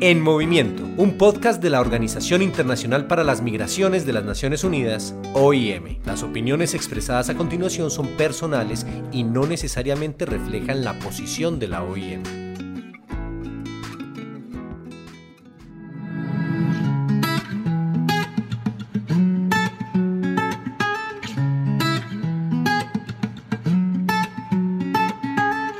En Movimiento, un podcast de la Organización Internacional para las Migraciones de las Naciones Unidas, OIM. Las opiniones expresadas a continuación son personales y no necesariamente reflejan la posición de la OIM.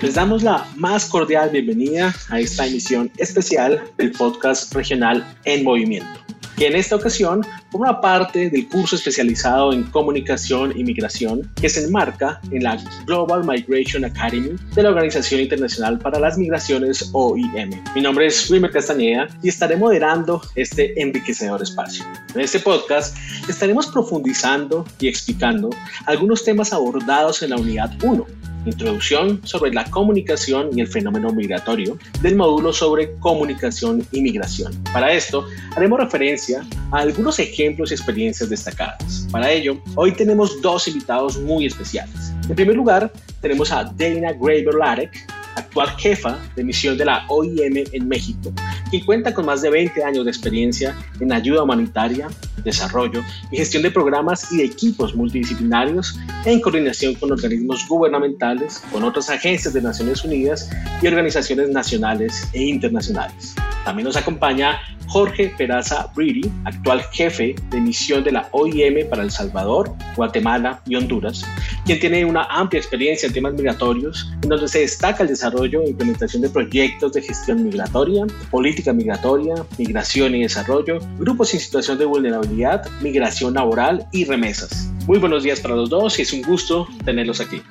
Les damos la más cordial bienvenida a esta emisión especial del podcast regional En Movimiento, que en esta ocasión forma parte del curso especializado en comunicación y migración que se enmarca en la Global Migration Academy de la Organización Internacional para las Migraciones OIM. Mi nombre es Wilmer Castañeda y estaré moderando este enriquecedor espacio. En este podcast estaremos profundizando y explicando algunos temas abordados en la unidad 1 Introducción sobre la comunicación y el fenómeno migratorio del módulo sobre comunicación y migración. Para esto, haremos referencia a algunos ejemplos y experiencias destacadas. Para ello, hoy tenemos dos invitados muy especiales. En primer lugar, tenemos a Dana Graver Larek, actual jefa de misión de la OIM en México, quien cuenta con más de 20 años de experiencia en ayuda humanitaria, desarrollo y gestión de programas y de equipos multidisciplinarios en coordinación con organismos gubernamentales, con otras agencias de Naciones Unidas y organizaciones nacionales e internacionales. También nos acompaña Jorge Peraza Brady, actual jefe de misión de la OIM para El Salvador, Guatemala y Honduras, quien tiene una amplia experiencia en temas migratorios, en donde se destaca el desarrollo e implementación de proyectos de gestión migratoria, política migratoria, migración y desarrollo, grupos en situación de vulnerabilidad, migración laboral y remesas. Muy buenos días para los dos y es un gusto tenerlos aquí.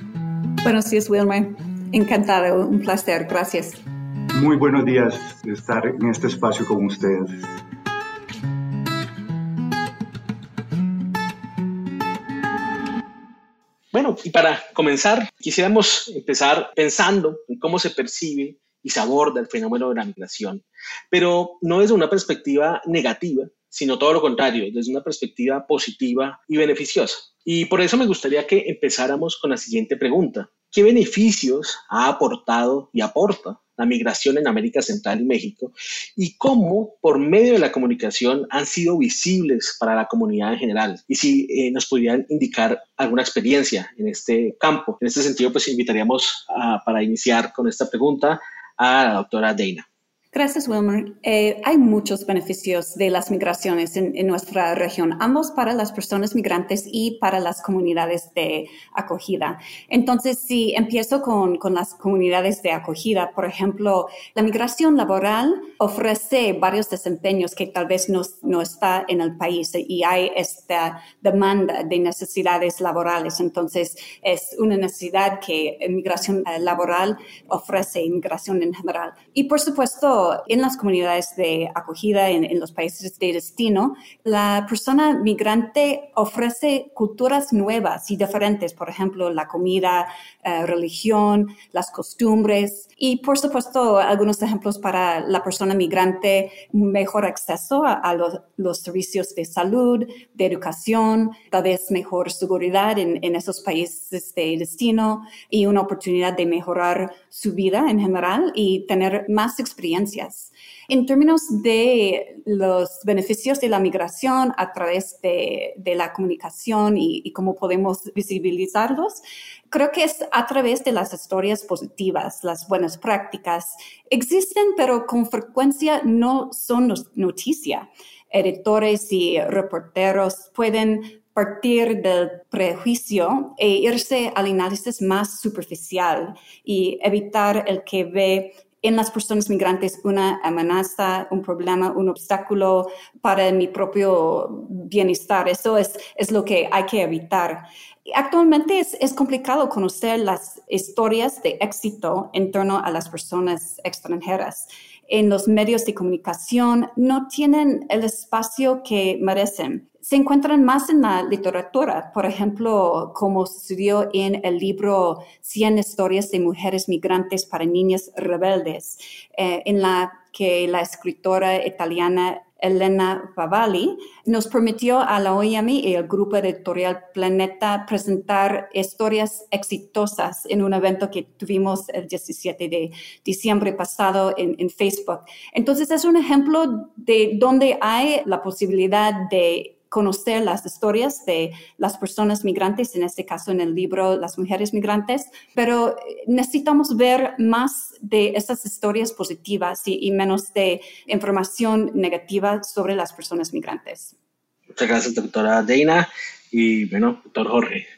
Buenos días, Wilmer. Encantado, un placer. Gracias. Muy buenos días estar en este espacio con ustedes. Bueno, y para comenzar, quisiéramos empezar pensando en cómo se percibe y se aborda el fenómeno de la migración, pero no desde una perspectiva negativa, sino todo lo contrario, desde una perspectiva positiva y beneficiosa. Y por eso me gustaría que empezáramos con la siguiente pregunta. ¿Qué beneficios ha aportado y aporta la migración en América Central y México y cómo por medio de la comunicación han sido visibles para la comunidad en general. Y si eh, nos pudieran indicar alguna experiencia en este campo. En este sentido, pues invitaríamos para iniciar con esta pregunta a la doctora Deina. Gracias, Wilmer. Eh, hay muchos beneficios de las migraciones en, nuestra región, ambos para las personas migrantes y para las comunidades de acogida. Entonces, si empiezo con, con las comunidades de acogida, por ejemplo, la migración laboral ofrece varios desempeños que tal vez no, no está en el país y hay esta demanda de necesidades laborales. Entonces, es una necesidad que migración laboral ofrece inmigración en general. Y por supuesto, en las comunidades de acogida en, los países de destino, la persona migrante ofrece culturas nuevas y diferentes, por ejemplo, la comida, eh, religión, las costumbres y, por supuesto, algunos ejemplos para la persona migrante, mejor acceso a, los, servicios de salud, de educación, tal vez mejor seguridad en, en esos países de destino y una oportunidad de mejorar su vida en general y tener más experiencia en términos de los beneficios de la migración a través de, la comunicación y, cómo podemos visibilizarlos, creo que es a través de las historias positivas, las buenas prácticas. Existen, pero con frecuencia no son noticia. Editores y reporteros pueden partir del prejuicio e irse al análisis más superficial y evitar el que ve en las personas migrantes una amenaza, un problema, un obstáculo para mi propio bienestar. Eso es, es lo que hay que evitar. Actualmente es, es, complicado conocer las historias de éxito en torno a las personas extranjeras. En los medios de comunicación no tienen el espacio que merecen se encuentran más en la literatura, por ejemplo, como sucedió en el libro 100 historias de mujeres migrantes para niñas rebeldes, eh, en la que la escritora italiana Elena Favali, nos permitió a la OIM y el grupo editorial Planeta presentar historias exitosas en un evento que tuvimos el 17 de diciembre pasado en, en Facebook. Entonces es un ejemplo de donde hay la posibilidad de conocer las historias de las personas migrantes, en este caso en el libro Las mujeres migrantes, pero necesitamos ver más de estas historias positivas y, menos de información negativa sobre las personas migrantes. Muchas gracias, doctora Deina. Y bueno, doctor Jorge.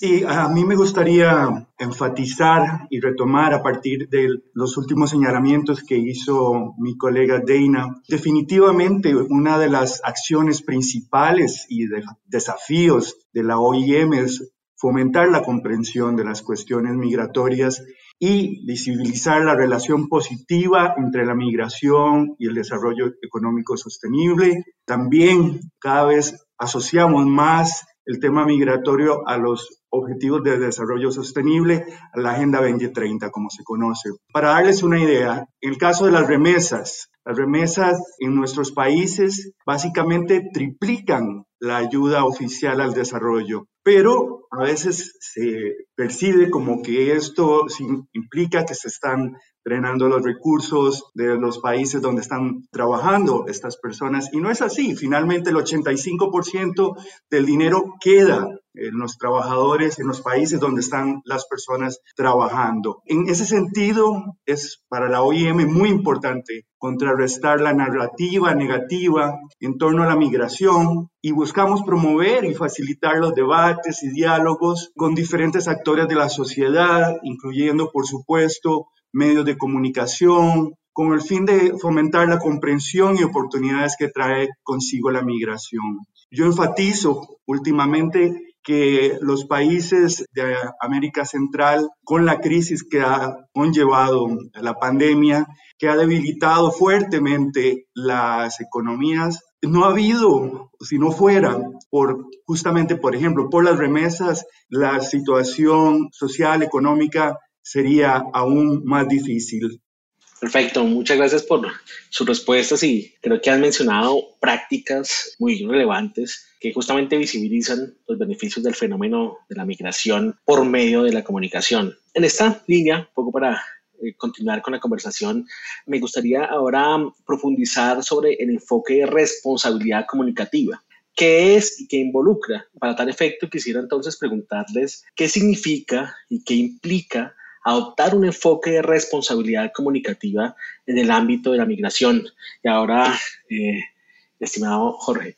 Sí, a mí me gustaría enfatizar y retomar a partir de los últimos señalamientos que hizo mi colega Dana. Definitivamente una de las acciones principales y de desafíos de la OIM es fomentar la comprensión de las cuestiones migratorias y visibilizar la relación positiva entre la migración y el desarrollo económico sostenible. También cada vez asociamos más el tema migratorio a los Objetivos de Desarrollo Sostenible, la Agenda 2030, como se conoce. Para darles una idea, en el caso de las remesas, las remesas en nuestros países básicamente triplican la ayuda oficial al desarrollo, pero a veces se percibe como que esto implica que se están drenando los recursos de los países donde están trabajando estas personas y no es así. Finalmente el 85% del dinero queda en los trabajadores en los países donde están las personas trabajando. En ese sentido, es para la OIM muy importante contrarrestar la narrativa negativa en torno a la migración y buscamos promover y facilitar los debates y diálogos con diferentes actores de la sociedad, incluyendo, por supuesto, medios de comunicación, con el fin de fomentar la comprensión y oportunidades que trae consigo la migración. Yo enfatizo últimamente que los países de América Central, con la crisis que ha conllevado la pandemia, que ha debilitado fuertemente las economías, no ha habido, si no fuera por justamente, por ejemplo, por las remesas, la situación social, económica sería aún más difícil. Perfecto, muchas gracias por sus respuestas y creo que han mencionado prácticas muy relevantes que justamente visibilizan los beneficios del fenómeno de la migración por medio de la comunicación. En esta línea, un poco para eh, continuar con la conversación, me gustaría ahora profundizar sobre el enfoque de responsabilidad comunicativa. ¿Qué es y qué involucra? Para tal efecto, quisiera entonces preguntarles qué significa y qué implica adoptar un enfoque de responsabilidad comunicativa en el ámbito de la migración. Y ahora, eh, estimado Jorge.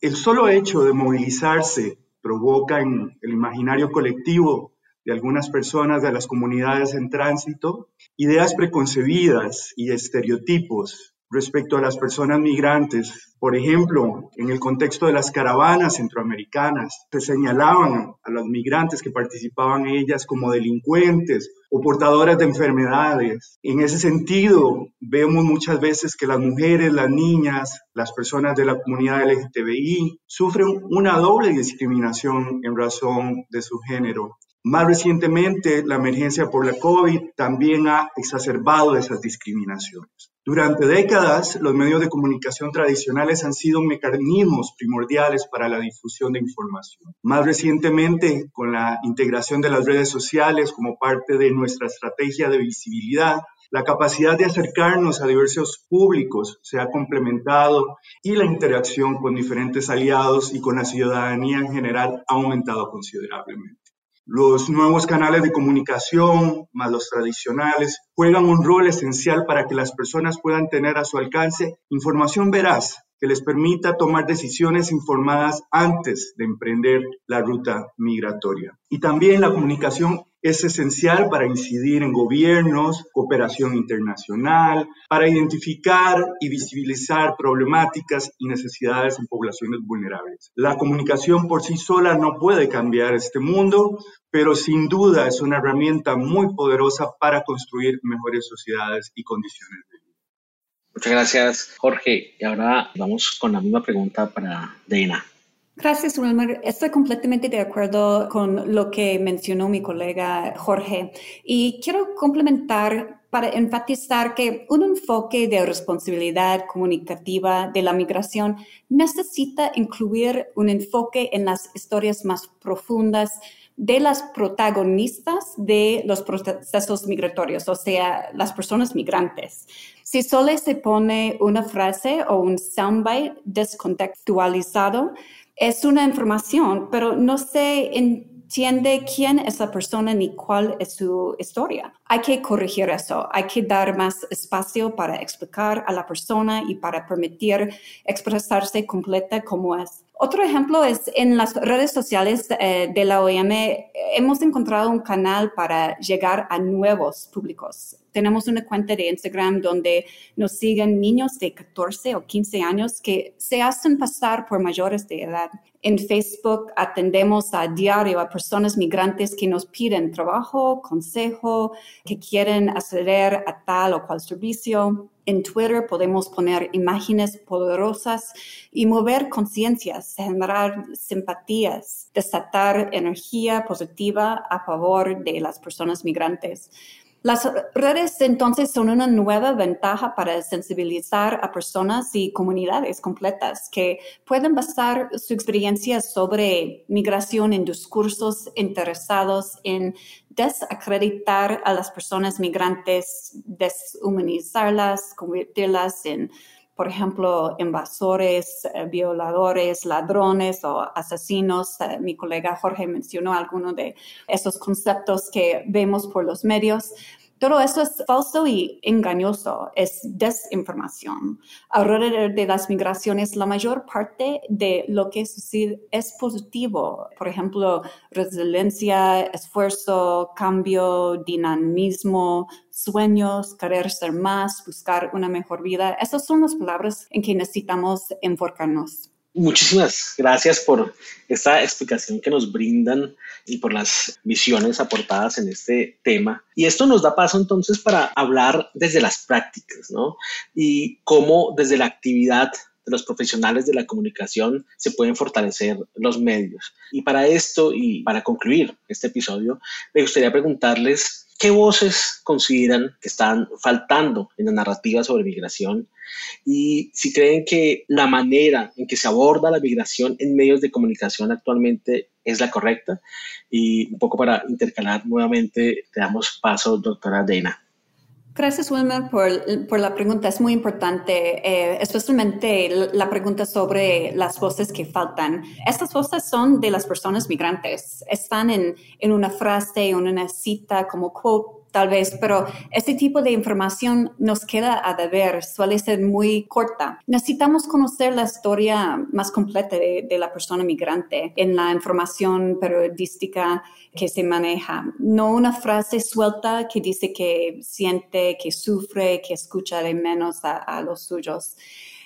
El solo hecho de movilizarse provoca en el imaginario colectivo de algunas personas de las comunidades en tránsito ideas preconcebidas y estereotipos respecto a las personas migrantes. Por ejemplo, en el contexto de las caravanas centroamericanas, se señalaban a los migrantes que participaban en ellas como delincuentes o portadoras de enfermedades. En ese sentido, vemos muchas veces que las mujeres, las niñas, las personas de la comunidad LGTBI sufren una doble discriminación en razón de su género. Más recientemente, la emergencia por la COVID también ha exacerbado esas discriminaciones. Durante décadas, los medios de comunicación tradicionales han sido mecanismos primordiales para la difusión de información. Más recientemente, con la integración de las redes sociales como parte de nuestra estrategia de visibilidad, la capacidad de acercarnos a diversos públicos se ha complementado y la interacción con diferentes aliados y con la ciudadanía en general ha aumentado considerablemente. Los nuevos canales de comunicación, más los tradicionales, juegan un rol esencial para que las personas puedan tener a su alcance información veraz que les permita tomar decisiones informadas antes de emprender la ruta migratoria. Y también la comunicación es esencial para incidir en gobiernos, cooperación internacional, para identificar y visibilizar problemáticas y necesidades en poblaciones vulnerables. La comunicación por sí sola no puede cambiar este mundo, pero sin duda es una herramienta muy poderosa para construir mejores sociedades y condiciones de vida. Muchas gracias, Jorge. Y ahora vamos con la misma pregunta para Dana. Gracias, Wilmer. Estoy completamente de acuerdo con lo que mencionó mi colega Jorge y quiero complementar para enfatizar que un enfoque de responsabilidad comunicativa de la migración necesita incluir un enfoque en las historias más profundas de las protagonistas de los procesos migratorios, o sea, las personas migrantes. Si solo se pone una frase o un soundbite descontextualizado, es una información, pero no se entiende quién es la persona ni cuál es su historia. Hay que corregir eso, hay que dar más espacio para explicar a la persona y para permitir expresarse completa como es. Otro ejemplo es en las redes sociales eh, de la OEM hemos encontrado un canal para llegar a nuevos públicos. Tenemos una cuenta de Instagram donde nos siguen niños de 14 o 15 años que se hacen pasar por mayores de edad. En Facebook atendemos a diario a personas migrantes que nos piden trabajo, consejo, que quieren acceder a tal o cual servicio. En Twitter podemos poner imágenes poderosas y mover conciencias, generar simpatías, desatar energía positiva a favor de las personas migrantes. Las redes entonces son una nueva ventaja para sensibilizar a personas y comunidades completas que pueden basar su experiencia sobre migración en discursos interesados en desacreditar a las personas migrantes, deshumanizarlas, convertirlas en por ejemplo, invasores, eh, violadores, ladrones o asesinos. Eh, mi colega Jorge mencionó algunos de esos conceptos que vemos por los medios. Todo eso es falso y engañoso, es desinformación. Alrededor de las migraciones, la mayor parte de lo que sucede es positivo. Por ejemplo, resiliencia, esfuerzo, cambio, dinamismo, sueños, querer ser más, buscar una mejor vida. Esas son las palabras en que necesitamos enfocarnos. Muchísimas gracias por esta explicación que nos brindan y por las visiones aportadas en este tema. Y esto nos da paso entonces para hablar desde las prácticas, ¿no? Y cómo desde la actividad los profesionales de la comunicación se pueden fortalecer los medios. Y para esto y para concluir este episodio, me gustaría preguntarles ¿Qué voces consideran que están faltando en la narrativa sobre migración? Y si creen que la manera en que se aborda la migración en medios de comunicación actualmente es la correcta. Y un poco para intercalar nuevamente, le damos paso, doctora Dana. Gracias, Wilmer, por, la pregunta. Es muy importante, eh, especialmente la pregunta sobre las voces que faltan. Estas voces son de las personas migrantes. Están en, en una frase, en una cita como quote tal vez, pero este tipo de información nos queda a deber, suele ser muy corta. Necesitamos conocer la historia más completa de, la persona migrante en la información periodística que se maneja. No una frase suelta que dice que siente, que sufre, que escucha de menos a los suyos.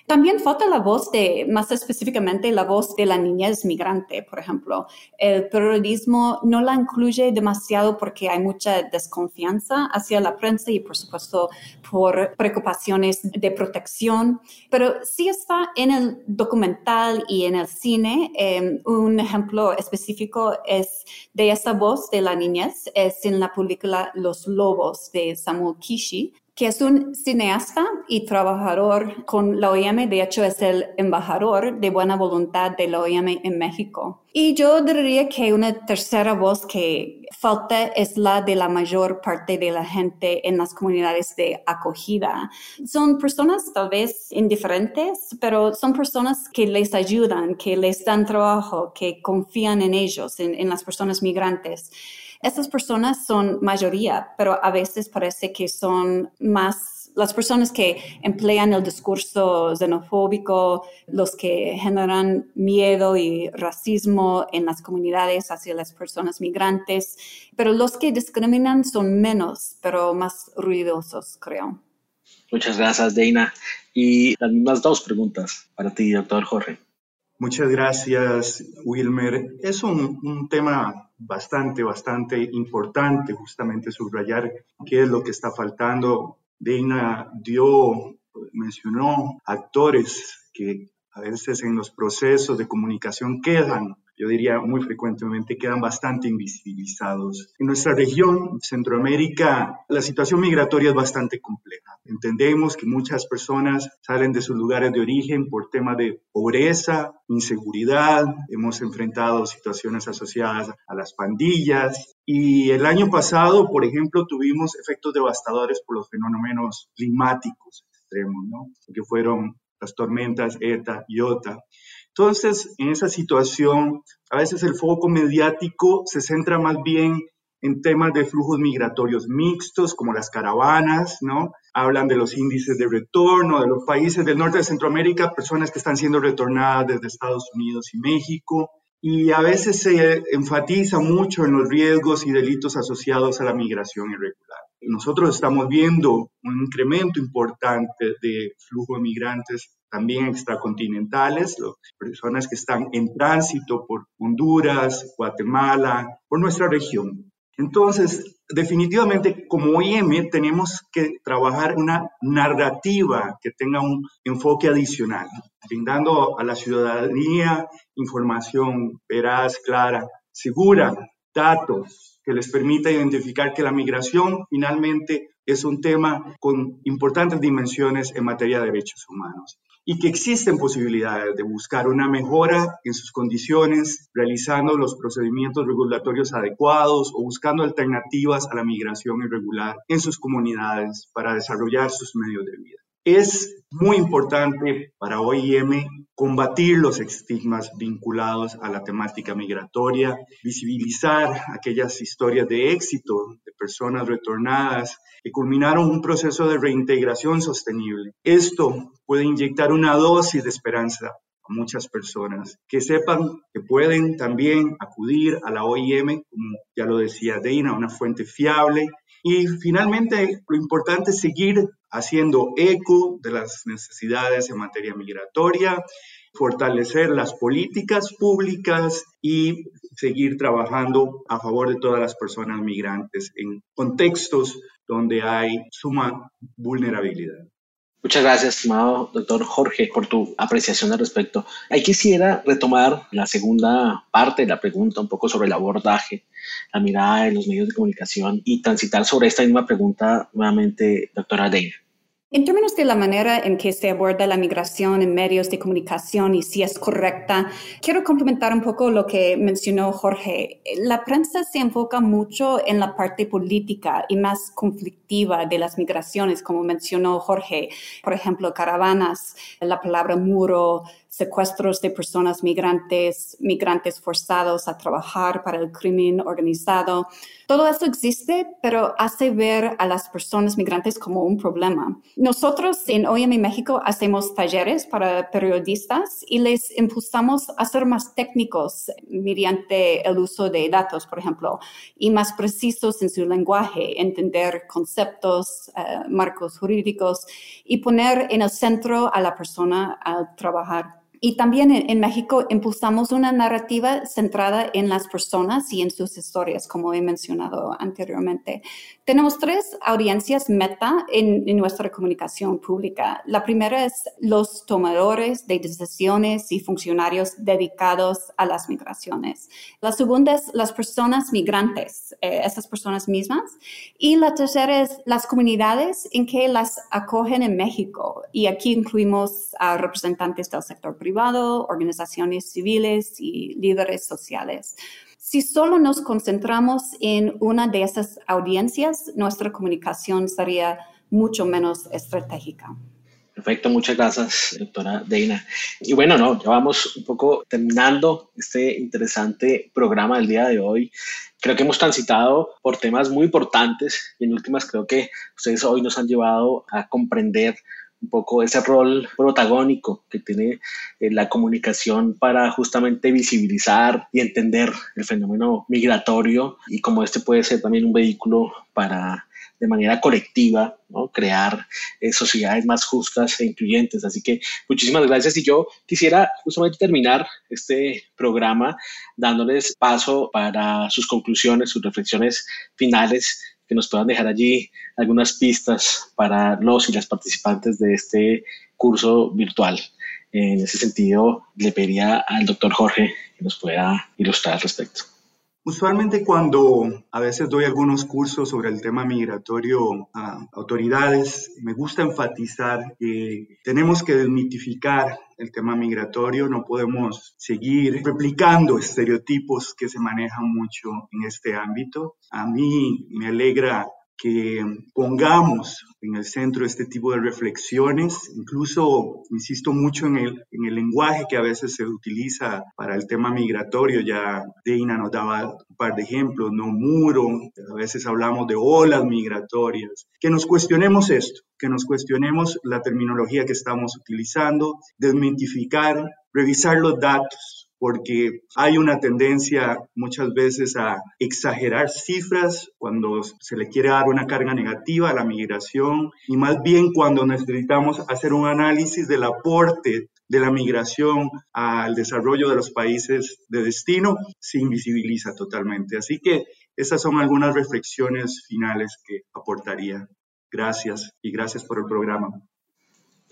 También falta la voz de, más específicamente, la voz de la niñez migrante, por ejemplo. El periodismo no la incluye demasiado porque hay mucha desconfianza hacia la prensa y, por supuesto, por preocupaciones de protección, pero sí está en el documental y en el cine. Em, un ejemplo específico es de esa voz de la niñez, es en la película Los Lobos de Samuel Kishi, que es un cineasta y trabajador con la OIM, de hecho es el embajador de buena voluntad de la OIM en México. Y yo diría que una tercera voz que falta es la de la mayor parte de la gente en las comunidades de acogida. Son personas tal vez indiferentes, pero son personas que les ayudan, que les dan trabajo, que confían en ellos, en, en las personas migrantes. Estas personas son mayoría, pero a veces parece que son más las personas que emplean el discurso xenofóbico, los que generan miedo y racismo en las comunidades hacia las personas migrantes, pero los que discriminan son menos, pero más ruidosos, creo. Muchas gracias, Deina. Y las mismas dos preguntas para ti, doctor Jorge. Muchas gracias, Wilmer. Es un, un, tema bastante, bastante importante justamente subrayar qué es lo que está faltando. Deina dio, mencionó actores que a veces en los procesos de comunicación quedan yo diría muy frecuentemente, quedan bastante invisibilizados. En nuestra región, Centroamérica, la situación migratoria es bastante compleja. Entendemos que muchas personas salen de sus lugares de origen por temas de pobreza, inseguridad, hemos enfrentado situaciones asociadas a las pandillas y el año pasado, por ejemplo, tuvimos efectos devastadores por los fenómenos climáticos extremos, ¿no? que fueron las tormentas ETA y OTA. Entonces, en esa situación, a veces el foco mediático se centra más bien en temas de flujos migratorios mixtos, como las caravanas, ¿no? Hablan de los índices de retorno de los países del norte de Centroamérica, personas que están siendo retornadas desde Estados Unidos y México, y a veces se enfatiza mucho en los riesgos y delitos asociados a la migración irregular. Nosotros estamos viendo un incremento importante de flujo de migrantes también extracontinentales, personas que están en tránsito por Honduras, Guatemala, por nuestra región. Entonces, definitivamente como OIM tenemos que trabajar una narrativa que tenga un enfoque adicional, brindando a la ciudadanía información veraz, clara, segura, datos que les permita identificar que la migración finalmente es un tema con importantes dimensiones en materia de derechos humanos y que existen posibilidades de buscar una mejora en sus condiciones, realizando los procedimientos regulatorios adecuados o buscando alternativas a la migración irregular en sus comunidades para desarrollar sus medios de vida. Es muy importante para OIM combatir los estigmas vinculados a la temática migratoria, visibilizar aquellas historias de éxito de personas retornadas que culminaron un proceso de reintegración sostenible. Esto puede inyectar una dosis de esperanza a muchas personas que sepan que pueden también acudir a la OIM, como ya lo decía Deina, una fuente fiable. Y finalmente, lo importante es seguir haciendo eco de las necesidades en materia migratoria, fortalecer las políticas públicas y seguir trabajando a favor de todas las personas migrantes en contextos donde hay suma vulnerabilidad. Muchas gracias, estimado doctor Jorge, por tu apreciación al respecto. Ahí quisiera retomar la segunda parte de la pregunta, un poco sobre el abordaje, la mirada de los medios de comunicación y transitar sobre esta misma pregunta nuevamente, doctora Deir. En términos de la manera en que se aborda la migración en medios de comunicación y si es correcta, quiero complementar un poco lo que mencionó Jorge. La prensa se enfoca mucho en la parte política y más conflictiva de las migraciones, como mencionó Jorge. Por ejemplo, caravanas, la palabra muro, secuestros de personas migrantes, migrantes forzados a trabajar para el crimen organizado. Todo eso existe, pero hace ver a las personas migrantes como un problema. Nosotros en OIM México hacemos talleres para periodistas y les impulsamos a ser más técnicos mediante el uso de datos, por ejemplo, y más precisos en su lenguaje, entender conceptos, eh, marcos jurídicos y poner en el centro a la persona al trabajar. Y también en, México impulsamos una narrativa centrada en las personas y en sus historias, como he mencionado anteriormente. Tenemos tres audiencias meta en, nuestra comunicación pública. La primera es los tomadores de decisiones y funcionarios dedicados a las migraciones. La segunda es las personas migrantes, eh, esas personas mismas. Y la tercera es las comunidades en que las acogen en México. Y aquí incluimos a representantes del sector privado organizaciones civiles y líderes sociales. Si solo nos concentramos en una de esas audiencias, nuestra comunicación sería mucho menos estratégica. Perfecto, muchas gracias, doctora Deina. Y bueno, no, ya vamos un poco terminando este interesante programa del día de hoy. Creo que hemos transitado por temas muy importantes y en últimas creo que ustedes hoy nos han llevado a comprender un poco ese rol protagónico que tiene eh, la comunicación para justamente visibilizar y entender el fenómeno migratorio y cómo este puede ser también un vehículo para de manera colectiva, ¿no? crear eh, sociedades más justas e incluyentes. Así que muchísimas gracias y yo quisiera justamente terminar este programa dándoles paso para sus conclusiones, sus reflexiones finales que nos puedan dejar allí algunas pistas para los y las participantes de este curso virtual. En ese sentido, le pediría al doctor Jorge que nos pueda ilustrar al respecto. Usualmente cuando a veces doy algunos cursos sobre el tema migratorio a autoridades, me gusta enfatizar que tenemos que desmitificar el tema migratorio, no podemos seguir replicando estereotipos que se manejan mucho en este ámbito. A mí me alegra que pongamos en el centro este tipo de reflexiones. Incluso insisto mucho en el, en el lenguaje que a veces se utiliza para el tema migratorio. Ya Deina nos daba un par de ejemplos, no muro, a veces hablamos de olas migratorias. Que nos cuestionemos esto, que nos cuestionemos la terminología que estamos utilizando, desmentificar, revisar los datos porque hay una tendencia muchas veces a exagerar cifras cuando se le quiere dar una carga negativa a la migración y más bien cuando necesitamos hacer un análisis del aporte de la migración al desarrollo de los países de destino, se invisibiliza totalmente. Así que esas son algunas reflexiones finales que aportaría. Gracias y gracias por el programa.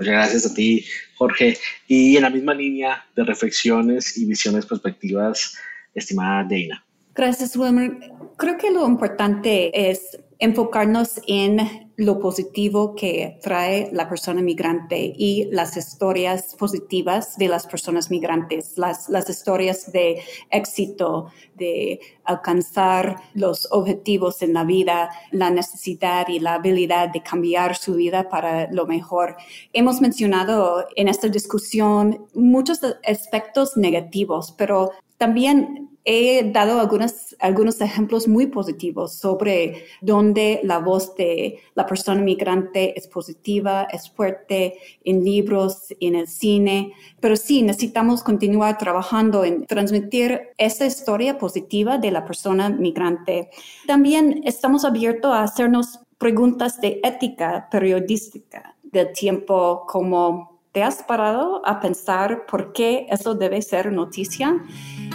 Muchas gracias a ti, Jorge. Y en la misma línea de reflexiones y visiones perspectivas, estimada Deina. Gracias, Wilmer. Creo que lo importante es enfocarnos en lo positivo que trae la persona migrante y las historias positivas de las personas migrantes, las, las historias de éxito, de alcanzar los objetivos en la vida, la necesidad y la habilidad de cambiar su vida para lo mejor. Hemos mencionado en esta discusión muchos aspectos negativos, pero también he dado algunos, algunos ejemplos muy positivos sobre donde la voz de la persona migrante es positiva, es fuerte en libros, en el cine, pero sí necesitamos continuar trabajando en transmitir esa historia positiva de la persona migrante. También estamos abiertos a hacernos preguntas de ética periodística del tiempo como ¿te has parado a pensar por qué eso debe ser noticia?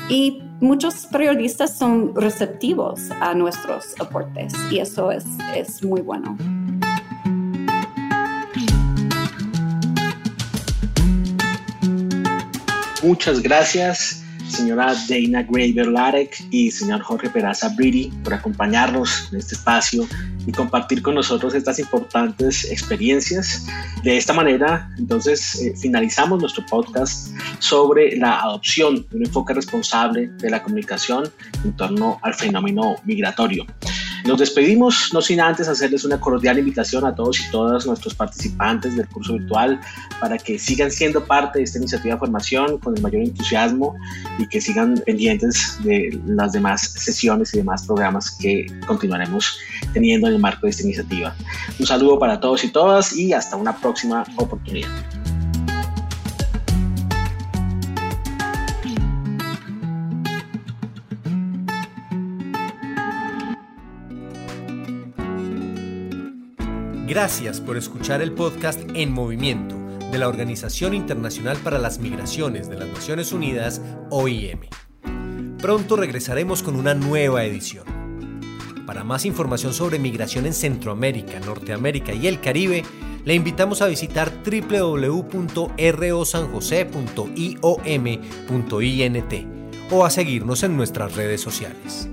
Y muchos periodistas son receptivos a nuestros aportes y eso es, es muy bueno. Muchas gracias señora Dana Graver Larek y señor Jorge Peraza Brady por acompañarnos en este espacio y compartir con nosotros estas importantes experiencias. De esta manera, entonces, eh, finalizamos nuestro podcast sobre la adopción de un enfoque responsable de la comunicación en torno al fenómeno migratorio. Nos despedimos, no sin antes hacerles una cordial invitación a todos y todas nuestros participantes del curso virtual para que sigan siendo parte de esta iniciativa de formación con el mayor entusiasmo y que sigan pendientes de las demás sesiones y demás programas que continuaremos teniendo en el marco de esta iniciativa. Un saludo para todos y todas y hasta una próxima oportunidad. Gracias por escuchar el podcast En Movimiento de la Organización Internacional para las Migraciones de las Naciones Unidas, OIM. Pronto regresaremos con una nueva edición. Para más información sobre migración en Centroamérica, Norteamérica y el Caribe, le invitamos a visitar www.rosanjose.iom.int o a seguirnos en nuestras redes sociales.